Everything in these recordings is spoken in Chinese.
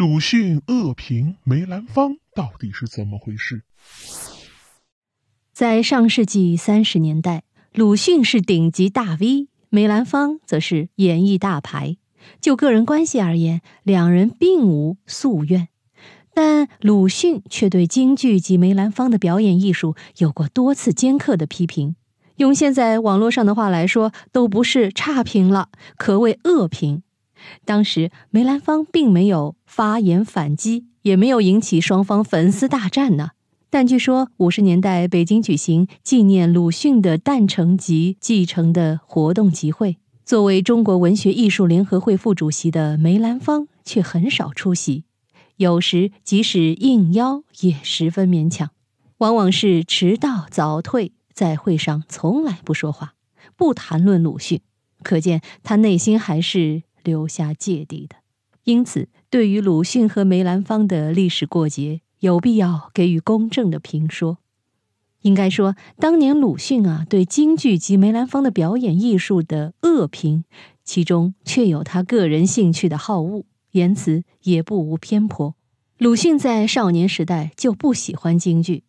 鲁迅恶评梅兰芳到底是怎么回事？在上世纪三十年代，鲁迅是顶级大 V，梅兰芳则是演艺大牌。就个人关系而言，两人并无夙愿，但鲁迅却对京剧及梅兰芳的表演艺术有过多次尖刻的批评。用现在网络上的话来说，都不是差评了，可谓恶评。当时梅兰芳并没有发言反击，也没有引起双方粉丝大战呢。但据说五十年代北京举行纪念鲁迅的诞辰及继承的活动集会，作为中国文学艺术联合会副主席的梅兰芳却很少出席，有时即使应邀也十分勉强，往往是迟到早退，在会上从来不说话，不谈论鲁迅，可见他内心还是。留下芥蒂的，因此对于鲁迅和梅兰芳的历史过节，有必要给予公正的评说。应该说，当年鲁迅啊对京剧及梅兰芳的表演艺术的恶评，其中确有他个人兴趣的好恶，言辞也不无偏颇。鲁迅在少年时代就不喜欢京剧，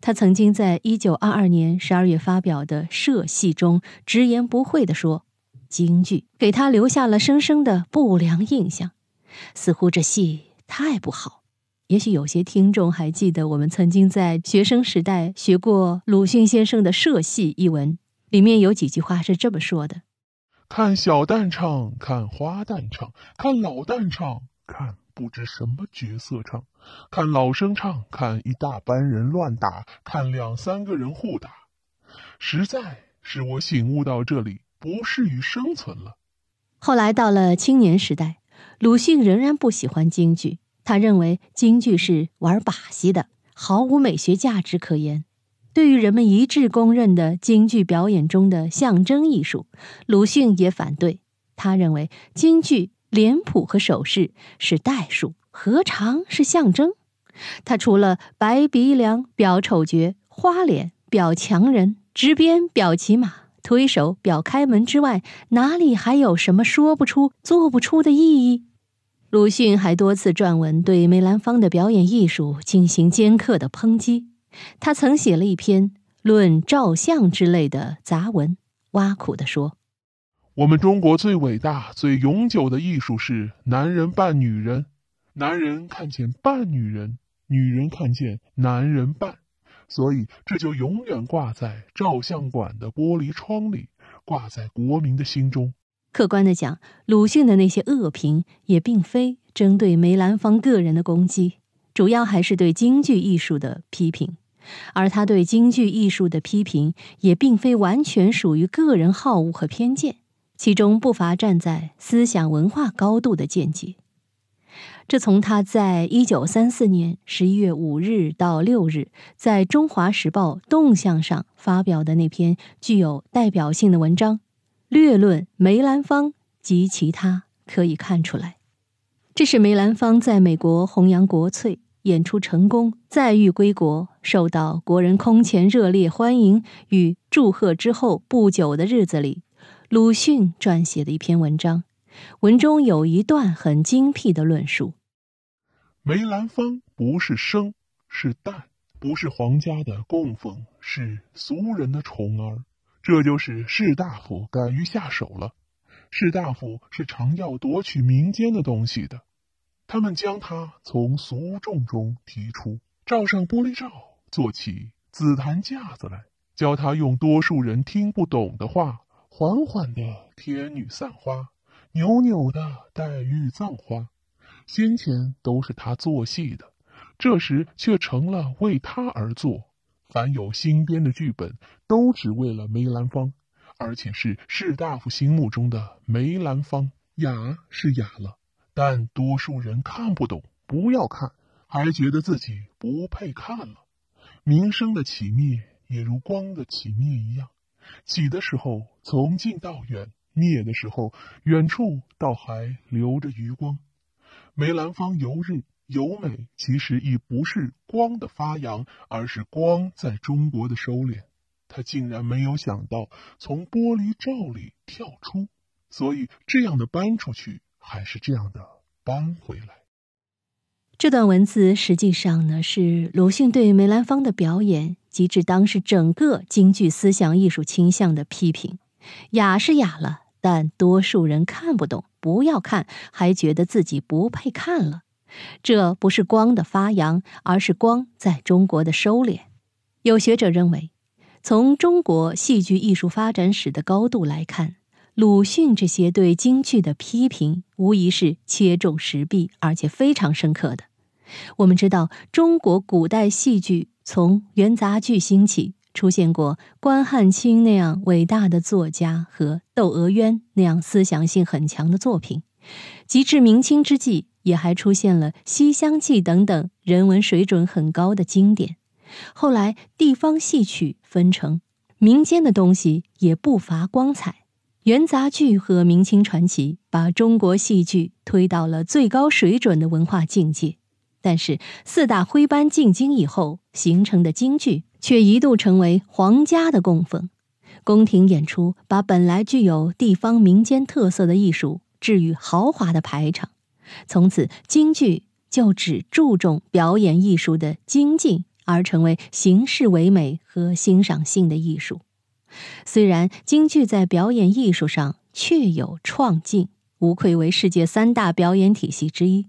他曾经在一九二二年十二月发表的《社戏》中直言不讳地说。京剧给他留下了深深的不良印象，似乎这戏太不好。也许有些听众还记得，我们曾经在学生时代学过鲁迅先生的《社戏》一文，里面有几句话是这么说的：“看小旦唱，看花旦唱，看老旦唱，看不知什么角色唱，看老生唱，看一大班人乱打，看两三个人互打，实在是我醒悟到这里。”不适于生存了。后来到了青年时代，鲁迅仍然不喜欢京剧，他认为京剧是玩把戏的，毫无美学价值可言。对于人们一致公认的京剧表演中的象征艺术，鲁迅也反对。他认为京剧脸谱和手势是代数，何尝是象征？他除了白鼻梁表丑角，花脸表强人，直鞭表骑马。推手表开门之外，哪里还有什么说不出、做不出的意义？鲁迅还多次撰文对梅兰芳的表演艺术进行尖刻的抨击。他曾写了一篇论照相之类的杂文，挖苦地说：“我们中国最伟大、最永久的艺术是男人扮女人，男人看见扮女人，女人看见男人扮。”所以，这就永远挂在照相馆的玻璃窗里，挂在国民的心中。客观的讲，鲁迅的那些恶评也并非针对梅兰芳个人的攻击，主要还是对京剧艺术的批评。而他对京剧艺术的批评，也并非完全属于个人好恶和偏见，其中不乏站在思想文化高度的见解。这从他在一九三四年十一月五日到六日在《中华时报》动向上发表的那篇具有代表性的文章《略论梅兰芳及其他》可以看出来。这是梅兰芳在美国弘扬国粹、演出成功、再遇归国、受到国人空前热烈欢迎与祝贺之后不久的日子里，鲁迅撰写的一篇文章。文中有一段很精辟的论述：梅兰芳不是生，是旦，不是皇家的供奉，是俗人的宠儿。这就是士大夫敢于下手了。士大夫是常要夺取民间的东西的，他们将他从俗众中提出，罩上玻璃罩，做起紫檀架子来，教他用多数人听不懂的话，缓缓的天女散花。扭扭的黛玉葬花，先前都是他做戏的，这时却成了为他而做。凡有新编的剧本，都只为了梅兰芳，而且是士大夫心目中的梅兰芳。雅是雅了，但多数人看不懂，不要看，还觉得自己不配看了。名声的起灭，也如光的起灭一样，起的时候从近到远。灭的时候，远处倒还留着余光。梅兰芳游日游美，其实已不是光的发扬，而是光在中国的收敛。他竟然没有想到从玻璃罩里跳出，所以这样的搬出去，还是这样的搬回来。这段文字实际上呢，是鲁迅对梅兰芳的表演及至当时整个京剧思想艺术倾向的批评。雅是雅了，但多数人看不懂，不要看，还觉得自己不配看了。这不是光的发扬，而是光在中国的收敛。有学者认为，从中国戏剧艺术发展史的高度来看，鲁迅这些对京剧的批评，无疑是切中时弊，而且非常深刻的。我们知道，中国古代戏剧从元杂剧兴起，出现过关汉卿那样伟大的作家和窦娥冤那样思想性很强的作品，及至明清之际，也还出现了《西厢记》等等人文水准很高的经典。后来，地方戏曲分成，民间的东西也不乏光彩。元杂剧和明清传奇把中国戏剧推到了最高水准的文化境界，但是四大徽班进京以后形成的京剧却一度成为皇家的供奉，宫廷演出把本来具有地方民间特色的艺术置于豪华的排场，从此京剧就只注重表演艺术的精进，而成为形式唯美和欣赏性的艺术。虽然京剧在表演艺术上确有创进，无愧为世界三大表演体系之一，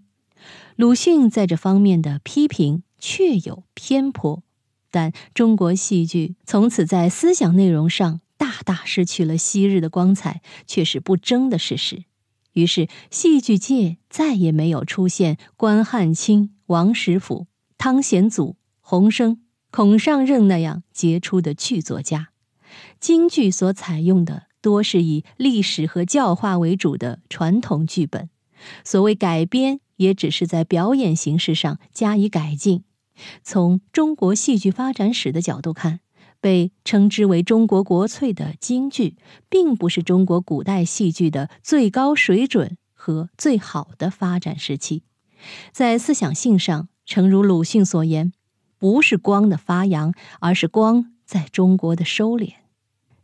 鲁迅在这方面的批评确有偏颇，但中国戏剧从此在思想内容上大大失去了昔日的光彩，却是不争的事实。于是，戏剧界再也没有出现关汉卿、王实甫、汤显祖、洪升、孔尚任那样杰出的剧作家。京剧所采用的多是以历史和教化为主的传统剧本，所谓改编，也只是在表演形式上加以改进。从中国戏剧发展史的角度看，被称之为中国国粹的京剧，并不是中国古代戏剧的最高水准和最好的发展时期。在思想性上，诚如鲁迅所言，不是光的发扬，而是光在中国的收敛。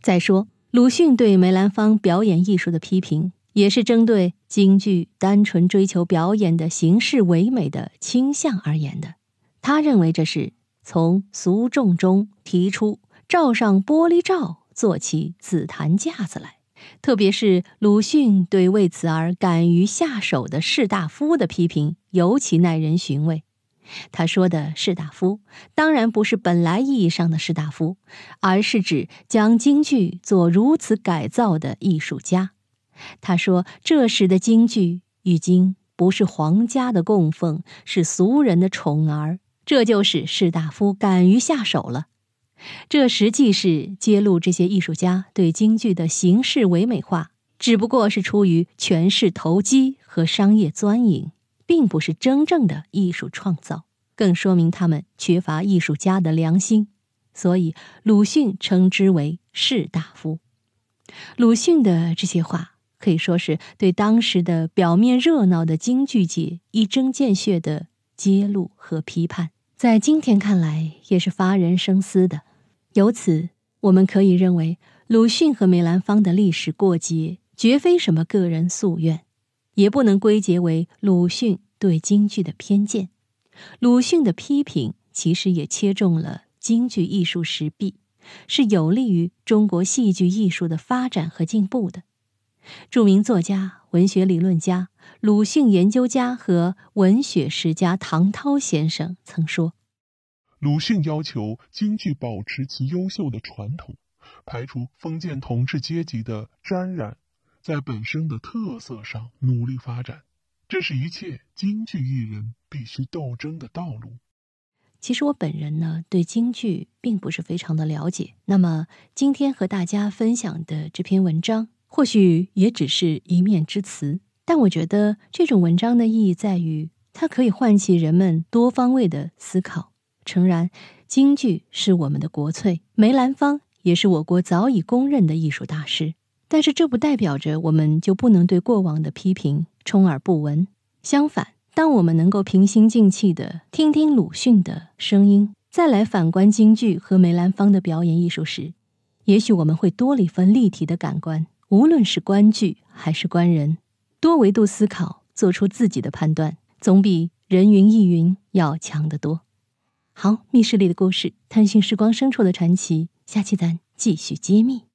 再说，鲁迅对梅兰芳表演艺术的批评，也是针对京剧单纯追求表演的形式唯美的倾向而言的。他认为这是从俗众中提出罩上玻璃罩做起紫檀架子来。特别是鲁迅对为此而敢于下手的士大夫的批评，尤其耐人寻味。他说的士大夫，当然不是本来意义上的士大夫，而是指将京剧做如此改造的艺术家。他说，这时的京剧已经不是皇家的供奉，是俗人的宠儿。这就是士大夫敢于下手了。这实际是揭露这些艺术家对京剧的形式唯美化，只不过是出于权势投机和商业钻营。并不是真正的艺术创造，更说明他们缺乏艺术家的良心。所以鲁迅称之为士大夫。鲁迅的这些话可以说是对当时的表面热闹的京剧界一针见血的揭露和批判，在今天看来也是发人深思的。由此，我们可以认为，鲁迅和梅兰芳的历史过节绝非什么个人夙愿。也不能归结为鲁迅对京剧的偏见，鲁迅的批评其实也切中了京剧艺术实弊，是有利于中国戏剧艺术的发展和进步的。著名作家、文学理论家、鲁迅研究家和文学史家唐涛先生曾说：“鲁迅要求京剧保持其优秀的传统，排除封建统治阶级的沾染。”在本身的特色上努力发展，这是一切京剧艺人必须斗争的道路。其实我本人呢，对京剧并不是非常的了解。那么今天和大家分享的这篇文章，或许也只是一面之词，但我觉得这种文章的意义在于，它可以唤起人们多方位的思考。诚然，京剧是我们的国粹，梅兰芳也是我国早已公认的艺术大师。但是这不代表着我们就不能对过往的批评充耳不闻。相反，当我们能够平心静气地听听鲁迅的声音，再来反观京剧和梅兰芳的表演艺术时，也许我们会多了一份立体的感官。无论是观剧还是观人，多维度思考，做出自己的判断，总比人云亦云要强得多。好，密室里的故事，探寻时光深处的传奇，下期咱继续揭秘。